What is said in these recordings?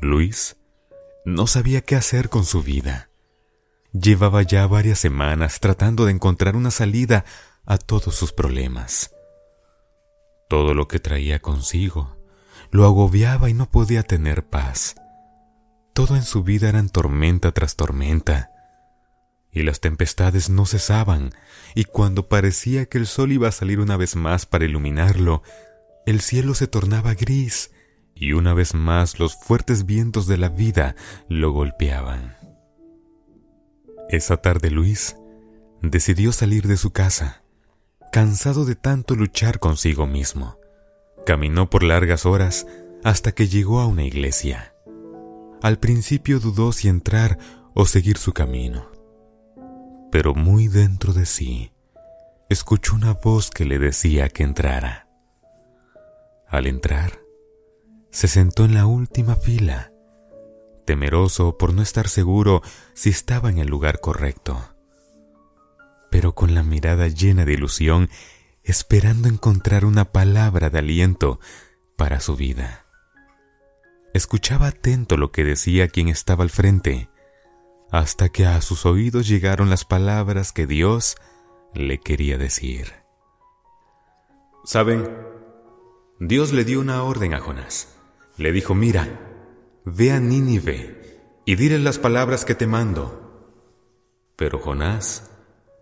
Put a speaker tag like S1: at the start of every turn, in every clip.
S1: Luis no sabía qué hacer con su vida. Llevaba ya varias semanas tratando de encontrar una salida a todos sus problemas. Todo lo que traía consigo lo agobiaba y no podía tener paz. Todo en su vida era tormenta tras tormenta, y las tempestades no cesaban, y cuando parecía que el sol iba a salir una vez más para iluminarlo, el cielo se tornaba gris, y una vez más los fuertes vientos de la vida lo golpeaban. Esa tarde Luis decidió salir de su casa, cansado de tanto luchar consigo mismo. Caminó por largas horas hasta que llegó a una iglesia. Al principio dudó si entrar o seguir su camino, pero muy dentro de sí escuchó una voz que le decía que entrara. Al entrar, se sentó en la última fila, temeroso por no estar seguro si estaba en el lugar correcto, pero con la mirada llena de ilusión, esperando encontrar una palabra de aliento para su vida. Escuchaba atento lo que decía quien estaba al frente, hasta que a sus oídos llegaron las palabras que Dios le quería decir.
S2: ¿Saben? Dios le dio una orden a Jonás. Le dijo, mira, ve a Nínive y dile las palabras que te mando. Pero Jonás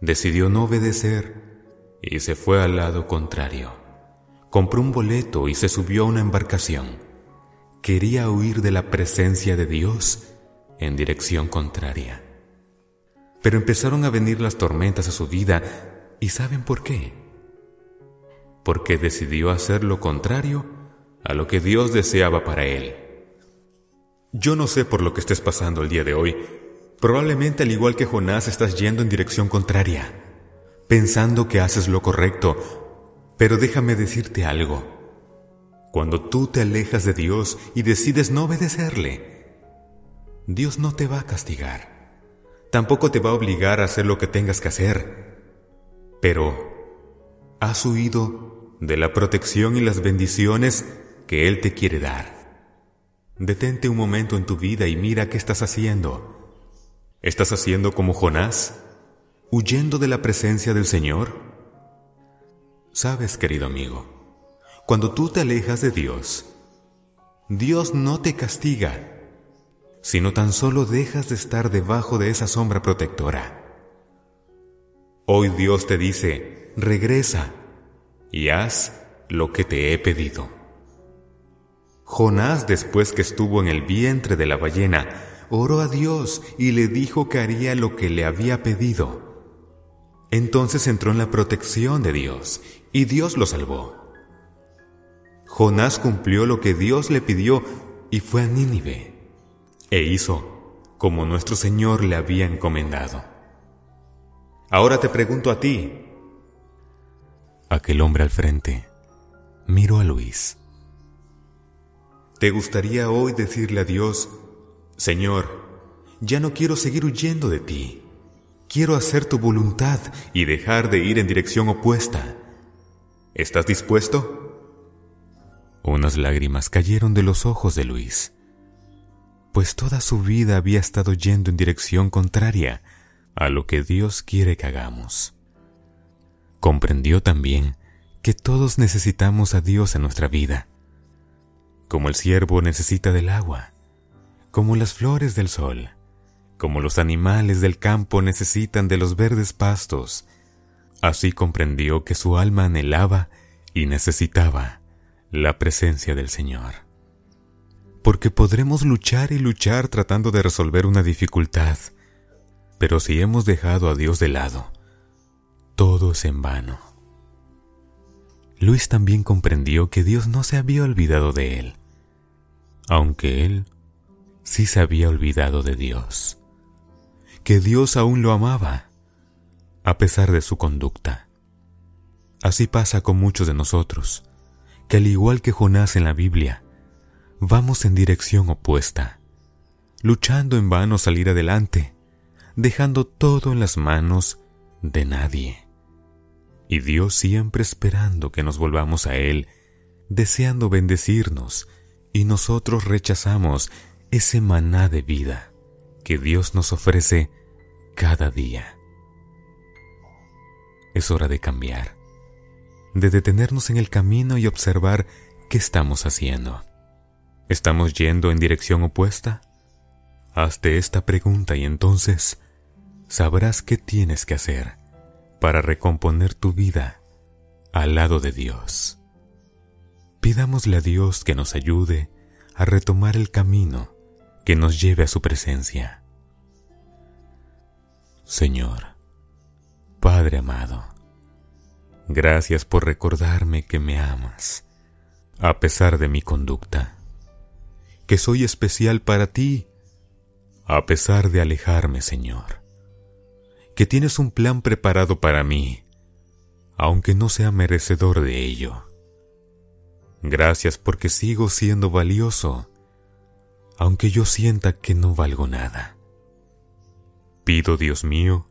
S2: decidió no obedecer y se fue al lado contrario. Compró un boleto y se subió a una embarcación. Quería huir de la presencia de Dios en dirección contraria. Pero empezaron a venir las tormentas a su vida y ¿saben por qué? porque decidió hacer lo contrario a lo que Dios deseaba para él. Yo no sé por lo que estés pasando el día de hoy. Probablemente al igual que Jonás estás yendo en dirección contraria, pensando que haces lo correcto, pero déjame decirte algo. Cuando tú te alejas de Dios y decides no obedecerle, Dios no te va a castigar. Tampoco te va a obligar a hacer lo que tengas que hacer. Pero, ¿has huido de la protección y las bendiciones que Él te quiere dar. Detente un momento en tu vida y mira qué estás haciendo. ¿Estás haciendo como Jonás? ¿Huyendo de la presencia del Señor? Sabes, querido amigo, cuando tú te alejas de Dios, Dios no te castiga, sino tan solo dejas de estar debajo de esa sombra protectora. Hoy Dios te dice, regresa y haz lo que te he pedido. Jonás, después que estuvo en el vientre de la ballena, oró a Dios y le dijo que haría lo que le había pedido. Entonces entró en la protección de Dios y Dios lo salvó. Jonás cumplió lo que Dios le pidió y fue a Nínive e hizo como nuestro Señor le había encomendado. Ahora te pregunto a ti,
S1: Aquel hombre al frente miró a Luis.
S2: ¿Te gustaría hoy decirle a Dios, Señor, ya no quiero seguir huyendo de ti? Quiero hacer tu voluntad y dejar de ir en dirección opuesta. ¿Estás dispuesto?
S1: Unas lágrimas cayeron de los ojos de Luis, pues toda su vida había estado yendo en dirección contraria a lo que Dios quiere que hagamos. Comprendió también que todos necesitamos a Dios en nuestra vida, como el ciervo necesita del agua, como las flores del sol, como los animales del campo necesitan de los verdes pastos. Así comprendió que su alma anhelaba y necesitaba la presencia del Señor. Porque podremos luchar y luchar tratando de resolver una dificultad, pero si hemos dejado a Dios de lado, todo es en vano. Luis también comprendió que Dios no se había olvidado de él, aunque él sí se había olvidado de Dios, que Dios aún lo amaba, a pesar de su conducta. Así pasa con muchos de nosotros, que al igual que Jonás en la Biblia, vamos en dirección opuesta, luchando en vano salir adelante, dejando todo en las manos de nadie y Dios siempre esperando que nos volvamos a Él, deseando bendecirnos, y nosotros rechazamos ese maná de vida que Dios nos ofrece cada día. Es hora de cambiar, de detenernos en el camino y observar qué estamos haciendo. ¿Estamos yendo en dirección opuesta? Hazte esta pregunta y entonces sabrás qué tienes que hacer para recomponer tu vida al lado de Dios. Pidámosle a Dios que nos ayude a retomar el camino que nos lleve a su presencia. Señor, Padre amado, gracias por recordarme que me amas, a pesar de mi conducta, que soy especial para ti, a pesar de alejarme, Señor, que tienes un plan preparado para mí, aunque no sea merecedor de ello. Gracias porque sigo siendo valioso, aunque yo sienta que no valgo nada. Pido, Dios mío,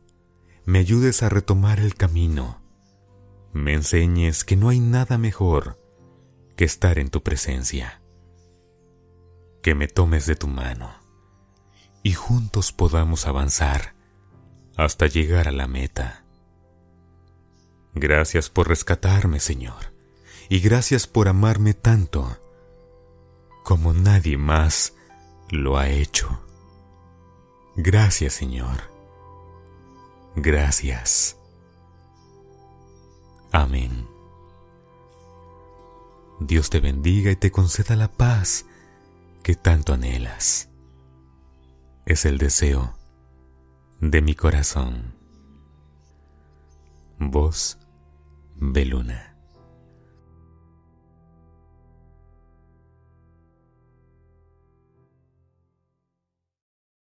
S1: me ayudes a retomar el camino, me enseñes que no hay nada mejor que estar en tu presencia, que me tomes de tu mano y juntos podamos avanzar hasta llegar a la meta. Gracias por rescatarme, Señor, y gracias por amarme tanto como nadie más lo ha hecho. Gracias, Señor. Gracias. Amén. Dios te bendiga y te conceda la paz que tanto anhelas. Es el deseo de mi corazón. Voz Beluna.